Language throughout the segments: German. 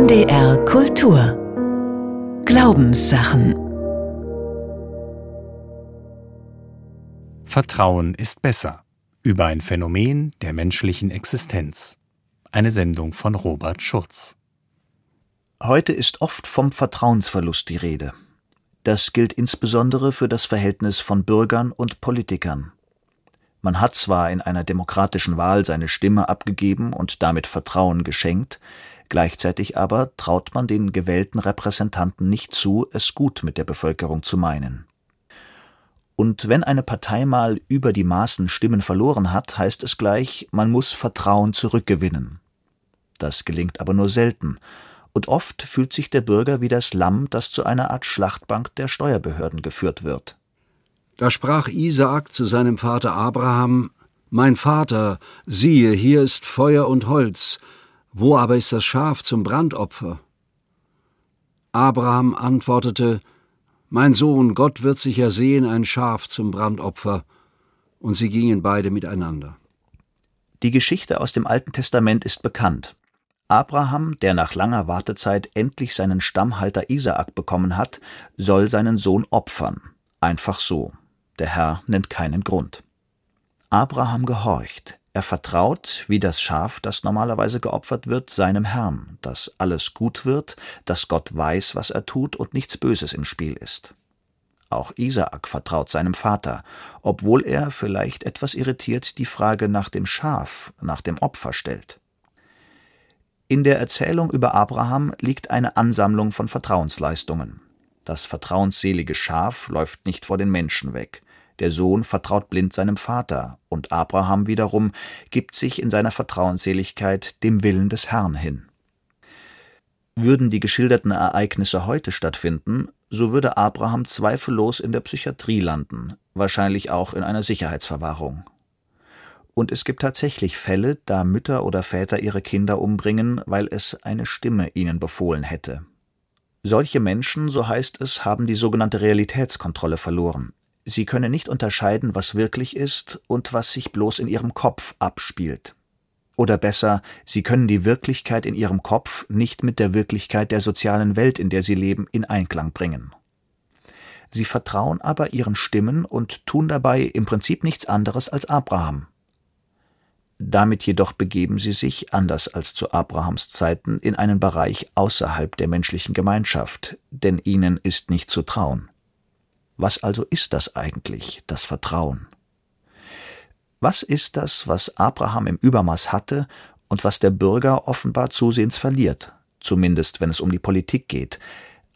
NDR Kultur Glaubenssachen Vertrauen ist besser über ein Phänomen der menschlichen Existenz. Eine Sendung von Robert Schurz. Heute ist oft vom Vertrauensverlust die Rede. Das gilt insbesondere für das Verhältnis von Bürgern und Politikern. Man hat zwar in einer demokratischen Wahl seine Stimme abgegeben und damit Vertrauen geschenkt, gleichzeitig aber traut man den gewählten Repräsentanten nicht zu, es gut mit der Bevölkerung zu meinen. Und wenn eine Partei mal über die Maßen Stimmen verloren hat, heißt es gleich, man muss Vertrauen zurückgewinnen. Das gelingt aber nur selten, und oft fühlt sich der Bürger wie das Lamm, das zu einer Art Schlachtbank der Steuerbehörden geführt wird. Da sprach Isaak zu seinem Vater Abraham Mein Vater, siehe, hier ist Feuer und Holz, wo aber ist das Schaf zum Brandopfer? Abraham antwortete Mein Sohn, Gott wird sich ersehen ein Schaf zum Brandopfer, und sie gingen beide miteinander. Die Geschichte aus dem Alten Testament ist bekannt. Abraham, der nach langer Wartezeit endlich seinen Stammhalter Isaak bekommen hat, soll seinen Sohn opfern. Einfach so. Der Herr nennt keinen Grund. Abraham gehorcht. Er vertraut, wie das Schaf, das normalerweise geopfert wird, seinem Herrn, dass alles gut wird, dass Gott weiß, was er tut und nichts Böses im Spiel ist. Auch Isaak vertraut seinem Vater, obwohl er, vielleicht etwas irritiert, die Frage nach dem Schaf, nach dem Opfer stellt. In der Erzählung über Abraham liegt eine Ansammlung von Vertrauensleistungen. Das vertrauensselige Schaf läuft nicht vor den Menschen weg. Der Sohn vertraut blind seinem Vater, und Abraham wiederum gibt sich in seiner Vertrauensseligkeit dem Willen des Herrn hin. Würden die geschilderten Ereignisse heute stattfinden, so würde Abraham zweifellos in der Psychiatrie landen, wahrscheinlich auch in einer Sicherheitsverwahrung. Und es gibt tatsächlich Fälle, da Mütter oder Väter ihre Kinder umbringen, weil es eine Stimme ihnen befohlen hätte. Solche Menschen, so heißt es, haben die sogenannte Realitätskontrolle verloren. Sie können nicht unterscheiden, was wirklich ist und was sich bloß in ihrem Kopf abspielt. Oder besser, sie können die Wirklichkeit in ihrem Kopf nicht mit der Wirklichkeit der sozialen Welt, in der sie leben, in Einklang bringen. Sie vertrauen aber ihren Stimmen und tun dabei im Prinzip nichts anderes als Abraham. Damit jedoch begeben sie sich, anders als zu Abrahams Zeiten, in einen Bereich außerhalb der menschlichen Gemeinschaft, denn ihnen ist nicht zu trauen. Was also ist das eigentlich, das Vertrauen? Was ist das, was Abraham im Übermaß hatte und was der Bürger offenbar zusehends verliert, zumindest wenn es um die Politik geht,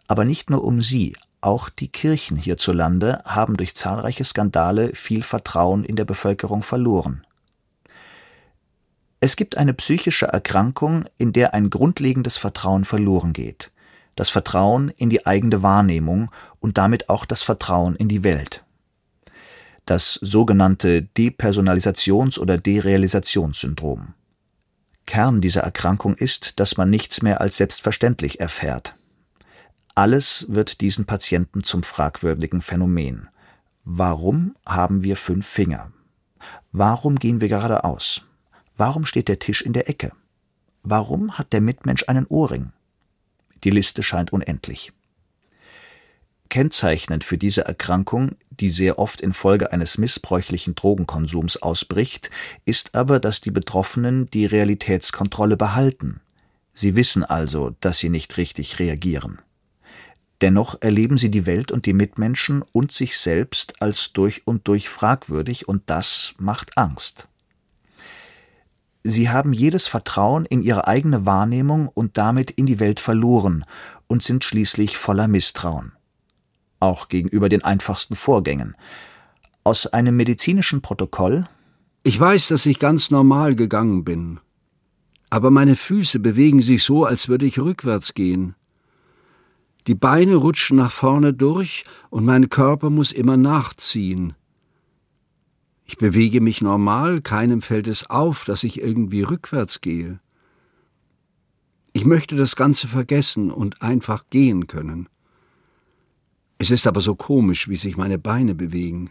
aber nicht nur um sie, auch die Kirchen hierzulande haben durch zahlreiche Skandale viel Vertrauen in der Bevölkerung verloren. Es gibt eine psychische Erkrankung, in der ein grundlegendes Vertrauen verloren geht. Das Vertrauen in die eigene Wahrnehmung und damit auch das Vertrauen in die Welt. Das sogenannte Depersonalisations- oder Derealisationssyndrom. Kern dieser Erkrankung ist, dass man nichts mehr als selbstverständlich erfährt. Alles wird diesen Patienten zum fragwürdigen Phänomen. Warum haben wir fünf Finger? Warum gehen wir geradeaus? Warum steht der Tisch in der Ecke? Warum hat der Mitmensch einen Ohrring? Die Liste scheint unendlich. Kennzeichnend für diese Erkrankung, die sehr oft infolge eines missbräuchlichen Drogenkonsums ausbricht, ist aber, dass die Betroffenen die Realitätskontrolle behalten. Sie wissen also, dass sie nicht richtig reagieren. Dennoch erleben sie die Welt und die Mitmenschen und sich selbst als durch und durch fragwürdig, und das macht Angst. Sie haben jedes Vertrauen in ihre eigene Wahrnehmung und damit in die Welt verloren und sind schließlich voller Misstrauen. Auch gegenüber den einfachsten Vorgängen. Aus einem medizinischen Protokoll Ich weiß, dass ich ganz normal gegangen bin. Aber meine Füße bewegen sich so, als würde ich rückwärts gehen. Die Beine rutschen nach vorne durch und mein Körper muss immer nachziehen. Ich bewege mich normal, keinem fällt es auf, dass ich irgendwie rückwärts gehe. Ich möchte das Ganze vergessen und einfach gehen können. Es ist aber so komisch, wie sich meine Beine bewegen.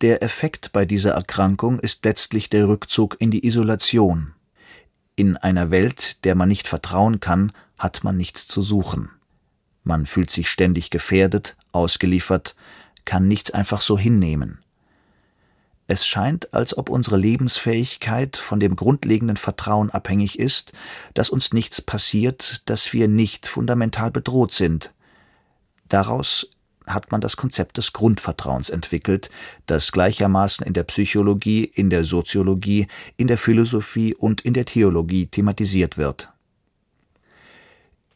Der Effekt bei dieser Erkrankung ist letztlich der Rückzug in die Isolation. In einer Welt, der man nicht vertrauen kann, hat man nichts zu suchen. Man fühlt sich ständig gefährdet, ausgeliefert, kann nichts einfach so hinnehmen. Es scheint, als ob unsere Lebensfähigkeit von dem grundlegenden Vertrauen abhängig ist, dass uns nichts passiert, dass wir nicht fundamental bedroht sind. Daraus hat man das Konzept des Grundvertrauens entwickelt, das gleichermaßen in der Psychologie, in der Soziologie, in der Philosophie und in der Theologie thematisiert wird.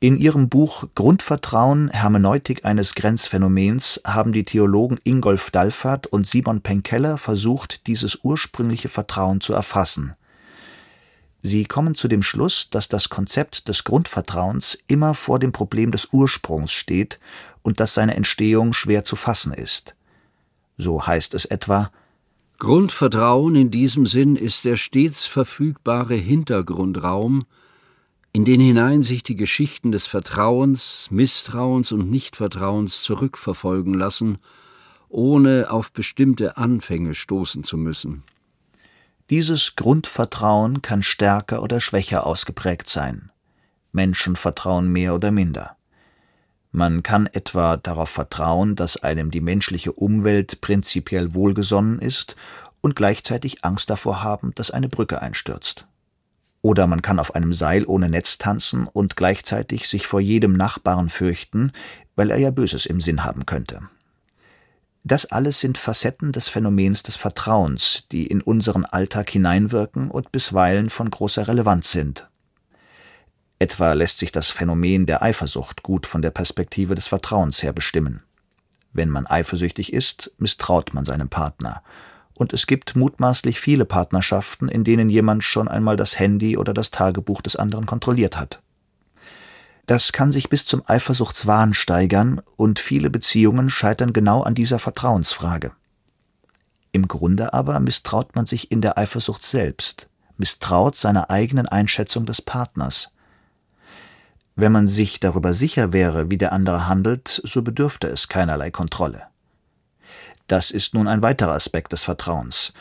In ihrem Buch Grundvertrauen Hermeneutik eines Grenzphänomens haben die Theologen Ingolf Dalfert und Simon Penkeller versucht, dieses ursprüngliche Vertrauen zu erfassen. Sie kommen zu dem Schluss, dass das Konzept des Grundvertrauens immer vor dem Problem des Ursprungs steht und dass seine Entstehung schwer zu fassen ist. So heißt es etwa Grundvertrauen in diesem Sinn ist der stets verfügbare Hintergrundraum, in den hinein sich die Geschichten des Vertrauens, Misstrauens und Nichtvertrauens zurückverfolgen lassen, ohne auf bestimmte Anfänge stoßen zu müssen. Dieses Grundvertrauen kann stärker oder schwächer ausgeprägt sein. Menschen vertrauen mehr oder minder. Man kann etwa darauf vertrauen, dass einem die menschliche Umwelt prinzipiell wohlgesonnen ist und gleichzeitig Angst davor haben, dass eine Brücke einstürzt. Oder man kann auf einem Seil ohne Netz tanzen und gleichzeitig sich vor jedem Nachbarn fürchten, weil er ja Böses im Sinn haben könnte. Das alles sind Facetten des Phänomens des Vertrauens, die in unseren Alltag hineinwirken und bisweilen von großer Relevanz sind. Etwa lässt sich das Phänomen der Eifersucht gut von der Perspektive des Vertrauens her bestimmen. Wenn man eifersüchtig ist, misstraut man seinem Partner und es gibt mutmaßlich viele Partnerschaften, in denen jemand schon einmal das Handy oder das Tagebuch des anderen kontrolliert hat. Das kann sich bis zum Eifersuchtswahn steigern, und viele Beziehungen scheitern genau an dieser Vertrauensfrage. Im Grunde aber misstraut man sich in der Eifersucht selbst, misstraut seiner eigenen Einschätzung des Partners. Wenn man sich darüber sicher wäre, wie der andere handelt, so bedürfte es keinerlei Kontrolle. Das ist nun ein weiterer Aspekt des Vertrauens,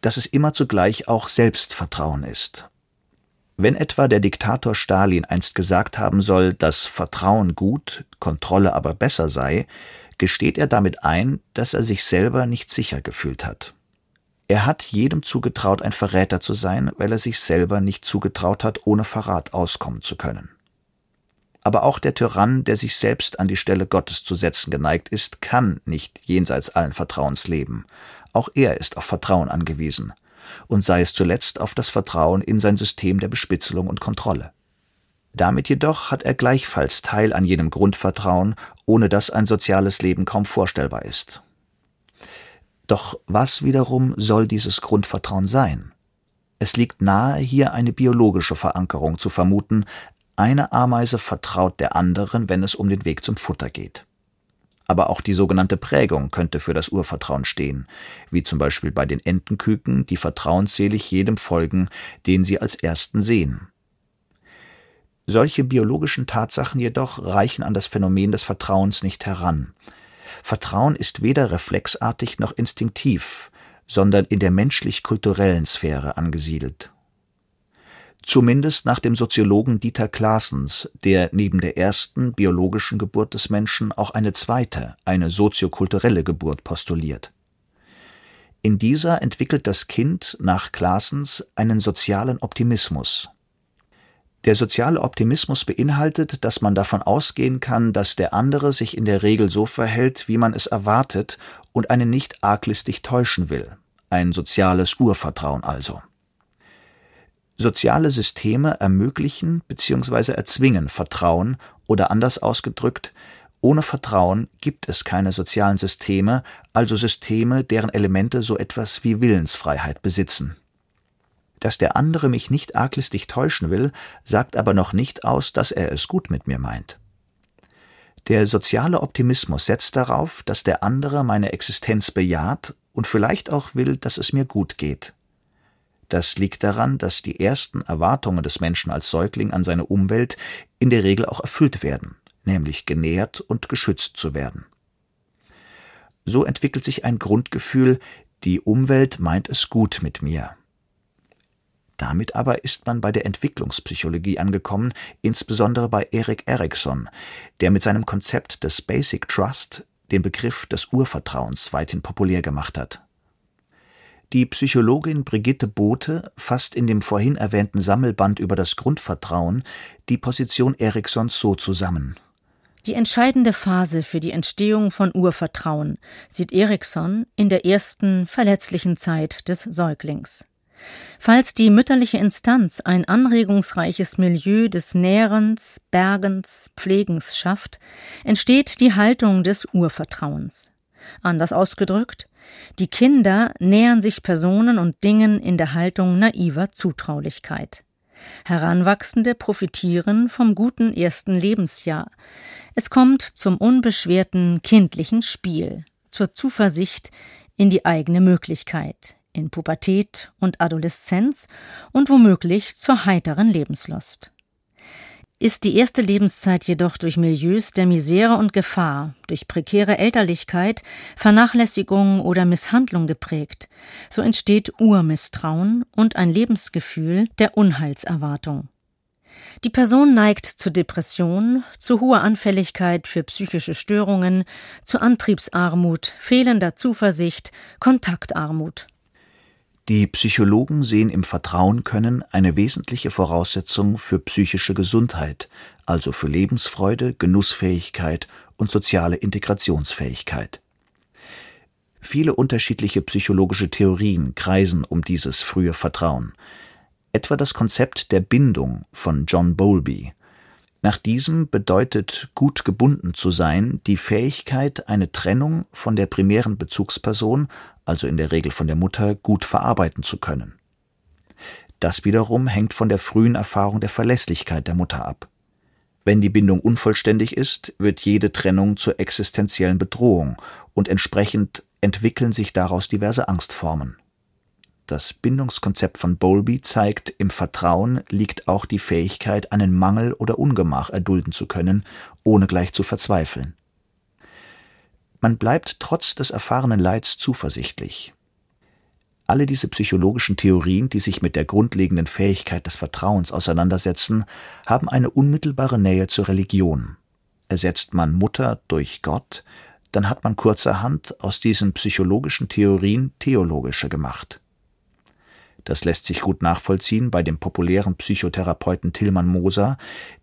dass es immer zugleich auch Selbstvertrauen ist. Wenn etwa der Diktator Stalin einst gesagt haben soll, dass Vertrauen gut, Kontrolle aber besser sei, gesteht er damit ein, dass er sich selber nicht sicher gefühlt hat. Er hat jedem zugetraut, ein Verräter zu sein, weil er sich selber nicht zugetraut hat, ohne Verrat auskommen zu können. Aber auch der Tyrann, der sich selbst an die Stelle Gottes zu setzen geneigt ist, kann nicht jenseits allen Vertrauens leben. Auch er ist auf Vertrauen angewiesen. Und sei es zuletzt auf das Vertrauen in sein System der Bespitzelung und Kontrolle. Damit jedoch hat er gleichfalls Teil an jenem Grundvertrauen, ohne das ein soziales Leben kaum vorstellbar ist. Doch was wiederum soll dieses Grundvertrauen sein? Es liegt nahe, hier eine biologische Verankerung zu vermuten, eine Ameise vertraut der anderen, wenn es um den Weg zum Futter geht. Aber auch die sogenannte Prägung könnte für das Urvertrauen stehen, wie zum Beispiel bei den Entenküken, die vertrauensselig jedem folgen, den sie als ersten sehen. Solche biologischen Tatsachen jedoch reichen an das Phänomen des Vertrauens nicht heran. Vertrauen ist weder reflexartig noch instinktiv, sondern in der menschlich-kulturellen Sphäre angesiedelt zumindest nach dem Soziologen Dieter Claessens, der neben der ersten biologischen Geburt des Menschen auch eine zweite, eine soziokulturelle Geburt postuliert. In dieser entwickelt das Kind nach Claessens einen sozialen Optimismus. Der soziale Optimismus beinhaltet, dass man davon ausgehen kann, dass der andere sich in der Regel so verhält, wie man es erwartet und einen nicht arglistig täuschen will. Ein soziales Urvertrauen also. Soziale Systeme ermöglichen bzw. erzwingen Vertrauen oder anders ausgedrückt, ohne Vertrauen gibt es keine sozialen Systeme, also Systeme, deren Elemente so etwas wie Willensfreiheit besitzen. Dass der andere mich nicht arglistig täuschen will, sagt aber noch nicht aus, dass er es gut mit mir meint. Der soziale Optimismus setzt darauf, dass der andere meine Existenz bejaht und vielleicht auch will, dass es mir gut geht. Das liegt daran, dass die ersten Erwartungen des Menschen als Säugling an seine Umwelt in der Regel auch erfüllt werden, nämlich genährt und geschützt zu werden. So entwickelt sich ein Grundgefühl, die Umwelt meint es gut mit mir. Damit aber ist man bei der Entwicklungspsychologie angekommen, insbesondere bei Erik Erikson, der mit seinem Konzept des Basic Trust den Begriff des Urvertrauens weithin populär gemacht hat. Die Psychologin Brigitte Bote fasst in dem vorhin erwähnten Sammelband über das Grundvertrauen die Position Eriksons so zusammen. Die entscheidende Phase für die Entstehung von Urvertrauen sieht Erikson in der ersten verletzlichen Zeit des Säuglings. Falls die mütterliche Instanz ein anregungsreiches Milieu des Nährens, Bergens, Pflegens schafft, entsteht die Haltung des Urvertrauens. Anders ausgedrückt, die Kinder nähern sich Personen und Dingen in der Haltung naiver Zutraulichkeit. Heranwachsende profitieren vom guten ersten Lebensjahr. Es kommt zum unbeschwerten kindlichen Spiel, zur Zuversicht in die eigene Möglichkeit, in Pubertät und Adoleszenz und womöglich zur heiteren Lebenslust. Ist die erste Lebenszeit jedoch durch Milieus der Misere und Gefahr, durch prekäre Elterlichkeit, Vernachlässigung oder Misshandlung geprägt, so entsteht Urmisstrauen und ein Lebensgefühl der Unheilserwartung. Die Person neigt zu Depression, zu hoher Anfälligkeit für psychische Störungen, zu Antriebsarmut, fehlender Zuversicht, Kontaktarmut. Die Psychologen sehen im Vertrauen können eine wesentliche Voraussetzung für psychische Gesundheit, also für Lebensfreude, Genussfähigkeit und soziale Integrationsfähigkeit. Viele unterschiedliche psychologische Theorien kreisen um dieses frühe Vertrauen, etwa das Konzept der Bindung von John Bowlby. Nach diesem bedeutet gut gebunden zu sein die Fähigkeit, eine Trennung von der primären Bezugsperson also in der Regel von der Mutter, gut verarbeiten zu können. Das wiederum hängt von der frühen Erfahrung der Verlässlichkeit der Mutter ab. Wenn die Bindung unvollständig ist, wird jede Trennung zur existenziellen Bedrohung und entsprechend entwickeln sich daraus diverse Angstformen. Das Bindungskonzept von Bowlby zeigt, im Vertrauen liegt auch die Fähigkeit, einen Mangel oder Ungemach erdulden zu können, ohne gleich zu verzweifeln. Man bleibt trotz des erfahrenen Leids zuversichtlich. Alle diese psychologischen Theorien, die sich mit der grundlegenden Fähigkeit des Vertrauens auseinandersetzen, haben eine unmittelbare Nähe zur Religion. Ersetzt man Mutter durch Gott, dann hat man kurzerhand aus diesen psychologischen Theorien theologische gemacht. Das lässt sich gut nachvollziehen bei dem populären Psychotherapeuten Tillmann Moser,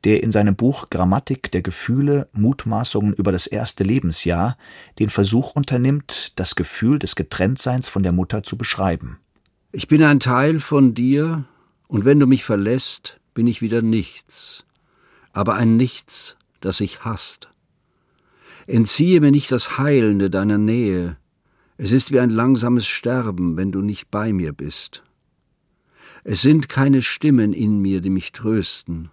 der in seinem Buch Grammatik der Gefühle Mutmaßungen über das erste Lebensjahr den Versuch unternimmt, das Gefühl des Getrenntseins von der Mutter zu beschreiben. Ich bin ein Teil von dir, und wenn du mich verlässt, bin ich wieder nichts, aber ein Nichts, das sich hasst. Entziehe mir nicht das Heilende deiner Nähe, es ist wie ein langsames Sterben, wenn du nicht bei mir bist. Es sind keine Stimmen in mir, die mich trösten.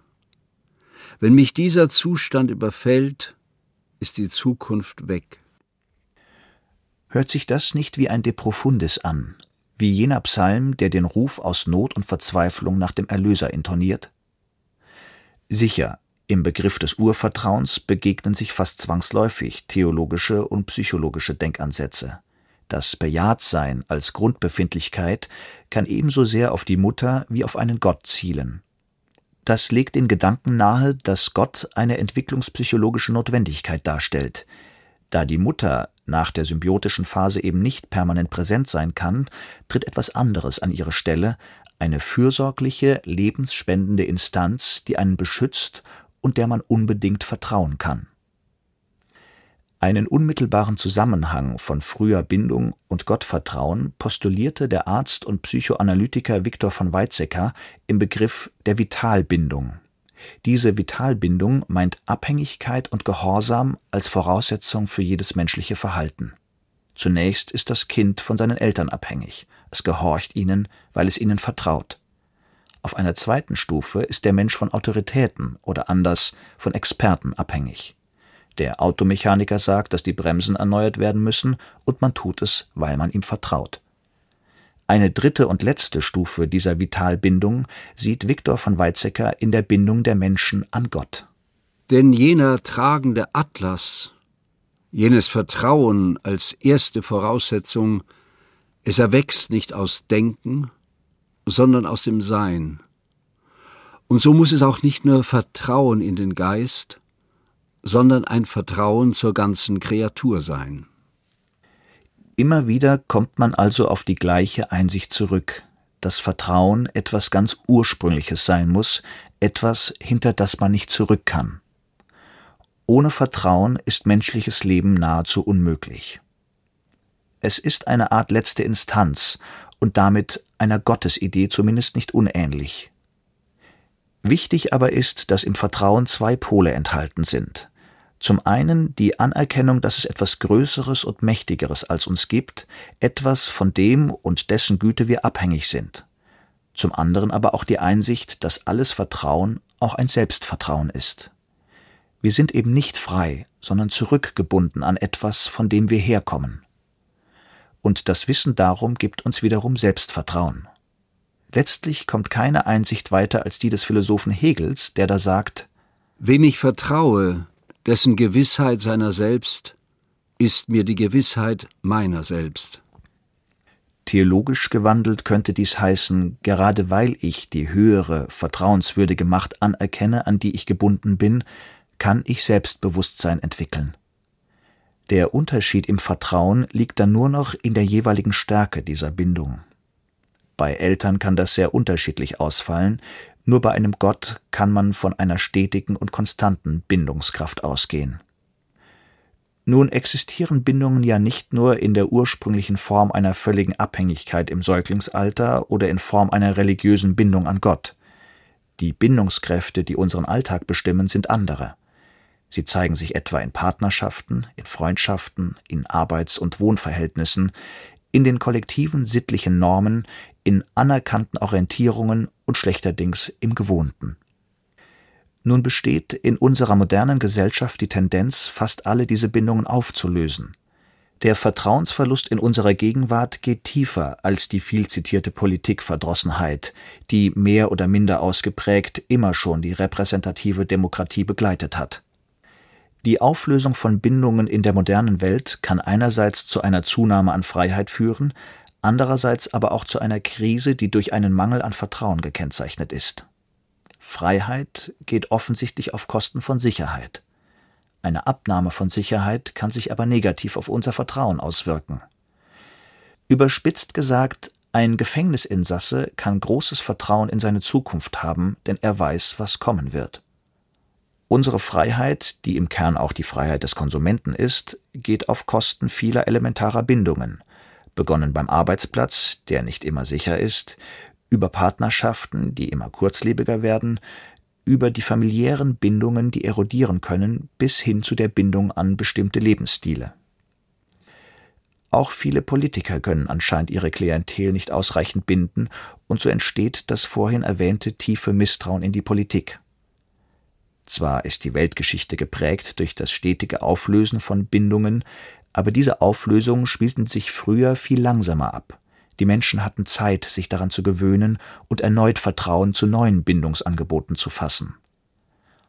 Wenn mich dieser Zustand überfällt, ist die Zukunft weg. Hört sich das nicht wie ein De Profundis an, wie jener Psalm, der den Ruf aus Not und Verzweiflung nach dem Erlöser intoniert? Sicher, im Begriff des Urvertrauens begegnen sich fast zwangsläufig theologische und psychologische Denkansätze. Das Bejahtsein als Grundbefindlichkeit kann ebenso sehr auf die Mutter wie auf einen Gott zielen. Das legt den Gedanken nahe, dass Gott eine entwicklungspsychologische Notwendigkeit darstellt. Da die Mutter nach der symbiotischen Phase eben nicht permanent präsent sein kann, tritt etwas anderes an ihre Stelle, eine fürsorgliche, lebensspendende Instanz, die einen beschützt und der man unbedingt vertrauen kann. Einen unmittelbaren Zusammenhang von früher Bindung und Gottvertrauen postulierte der Arzt und Psychoanalytiker Viktor von Weizsäcker im Begriff der Vitalbindung. Diese Vitalbindung meint Abhängigkeit und Gehorsam als Voraussetzung für jedes menschliche Verhalten. Zunächst ist das Kind von seinen Eltern abhängig, es gehorcht ihnen, weil es ihnen vertraut. Auf einer zweiten Stufe ist der Mensch von Autoritäten oder anders von Experten abhängig. Der Automechaniker sagt, dass die Bremsen erneuert werden müssen, und man tut es, weil man ihm vertraut. Eine dritte und letzte Stufe dieser Vitalbindung sieht Viktor von Weizsäcker in der Bindung der Menschen an Gott. Denn jener tragende Atlas, jenes Vertrauen als erste Voraussetzung, es erwächst nicht aus Denken, sondern aus dem Sein. Und so muss es auch nicht nur Vertrauen in den Geist, sondern ein Vertrauen zur ganzen Kreatur sein. Immer wieder kommt man also auf die gleiche Einsicht zurück, dass Vertrauen etwas ganz Ursprüngliches sein muss, etwas, hinter das man nicht zurück kann. Ohne Vertrauen ist menschliches Leben nahezu unmöglich. Es ist eine Art letzte Instanz und damit einer Gottesidee zumindest nicht unähnlich. Wichtig aber ist, dass im Vertrauen zwei Pole enthalten sind. Zum einen die Anerkennung, dass es etwas Größeres und Mächtigeres als uns gibt, etwas, von dem und dessen Güte wir abhängig sind. Zum anderen aber auch die Einsicht, dass alles Vertrauen auch ein Selbstvertrauen ist. Wir sind eben nicht frei, sondern zurückgebunden an etwas, von dem wir herkommen. Und das Wissen darum gibt uns wiederum Selbstvertrauen. Letztlich kommt keine Einsicht weiter als die des Philosophen Hegels, der da sagt Wem ich vertraue, dessen Gewissheit seiner selbst ist mir die Gewissheit meiner selbst. Theologisch gewandelt könnte dies heißen, gerade weil ich die höhere, vertrauenswürdige Macht anerkenne, an die ich gebunden bin, kann ich Selbstbewusstsein entwickeln. Der Unterschied im Vertrauen liegt dann nur noch in der jeweiligen Stärke dieser Bindung. Bei Eltern kann das sehr unterschiedlich ausfallen, nur bei einem Gott kann man von einer stetigen und konstanten Bindungskraft ausgehen. Nun existieren Bindungen ja nicht nur in der ursprünglichen Form einer völligen Abhängigkeit im Säuglingsalter oder in Form einer religiösen Bindung an Gott. Die Bindungskräfte, die unseren Alltag bestimmen, sind andere. Sie zeigen sich etwa in Partnerschaften, in Freundschaften, in Arbeits- und Wohnverhältnissen, in den kollektiven sittlichen Normen, in anerkannten Orientierungen und schlechterdings im Gewohnten. Nun besteht in unserer modernen Gesellschaft die Tendenz, fast alle diese Bindungen aufzulösen. Der Vertrauensverlust in unserer Gegenwart geht tiefer als die viel zitierte Politikverdrossenheit, die mehr oder minder ausgeprägt immer schon die repräsentative Demokratie begleitet hat. Die Auflösung von Bindungen in der modernen Welt kann einerseits zu einer Zunahme an Freiheit führen, andererseits aber auch zu einer Krise, die durch einen Mangel an Vertrauen gekennzeichnet ist. Freiheit geht offensichtlich auf Kosten von Sicherheit. Eine Abnahme von Sicherheit kann sich aber negativ auf unser Vertrauen auswirken. Überspitzt gesagt, ein Gefängnisinsasse kann großes Vertrauen in seine Zukunft haben, denn er weiß, was kommen wird. Unsere Freiheit, die im Kern auch die Freiheit des Konsumenten ist, geht auf Kosten vieler elementarer Bindungen, begonnen beim Arbeitsplatz, der nicht immer sicher ist, über Partnerschaften, die immer kurzlebiger werden, über die familiären Bindungen, die erodieren können, bis hin zu der Bindung an bestimmte Lebensstile. Auch viele Politiker können anscheinend ihre Klientel nicht ausreichend binden, und so entsteht das vorhin erwähnte tiefe Misstrauen in die Politik. Zwar ist die Weltgeschichte geprägt durch das stetige Auflösen von Bindungen, aber diese Auflösungen spielten sich früher viel langsamer ab. Die Menschen hatten Zeit, sich daran zu gewöhnen und erneut Vertrauen zu neuen Bindungsangeboten zu fassen.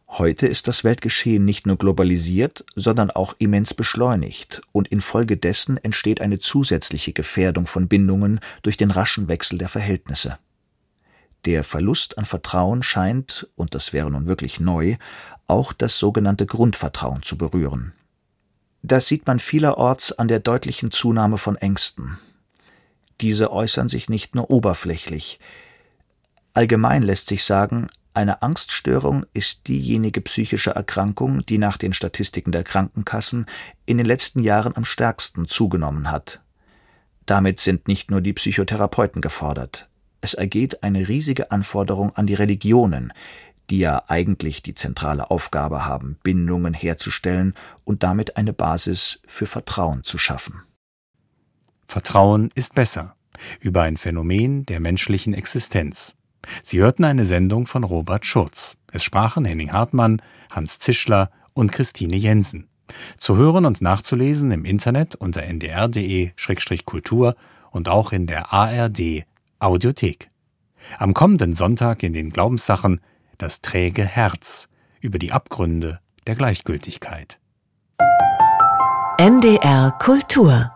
Heute ist das Weltgeschehen nicht nur globalisiert, sondern auch immens beschleunigt, und infolgedessen entsteht eine zusätzliche Gefährdung von Bindungen durch den raschen Wechsel der Verhältnisse. Der Verlust an Vertrauen scheint, und das wäre nun wirklich neu, auch das sogenannte Grundvertrauen zu berühren. Das sieht man vielerorts an der deutlichen Zunahme von Ängsten. Diese äußern sich nicht nur oberflächlich. Allgemein lässt sich sagen, eine Angststörung ist diejenige psychische Erkrankung, die nach den Statistiken der Krankenkassen in den letzten Jahren am stärksten zugenommen hat. Damit sind nicht nur die Psychotherapeuten gefordert. Es ergeht eine riesige Anforderung an die Religionen, die ja eigentlich die zentrale Aufgabe haben, Bindungen herzustellen und damit eine Basis für Vertrauen zu schaffen. Vertrauen ist besser über ein Phänomen der menschlichen Existenz. Sie hörten eine Sendung von Robert Schurz. Es sprachen Henning Hartmann, Hans Zischler und Christine Jensen. Zu hören und nachzulesen im Internet unter ndr.de-kultur und auch in der ARD Audiothek. Am kommenden Sonntag in den Glaubenssachen das träge Herz über die Abgründe der Gleichgültigkeit. NDR Kultur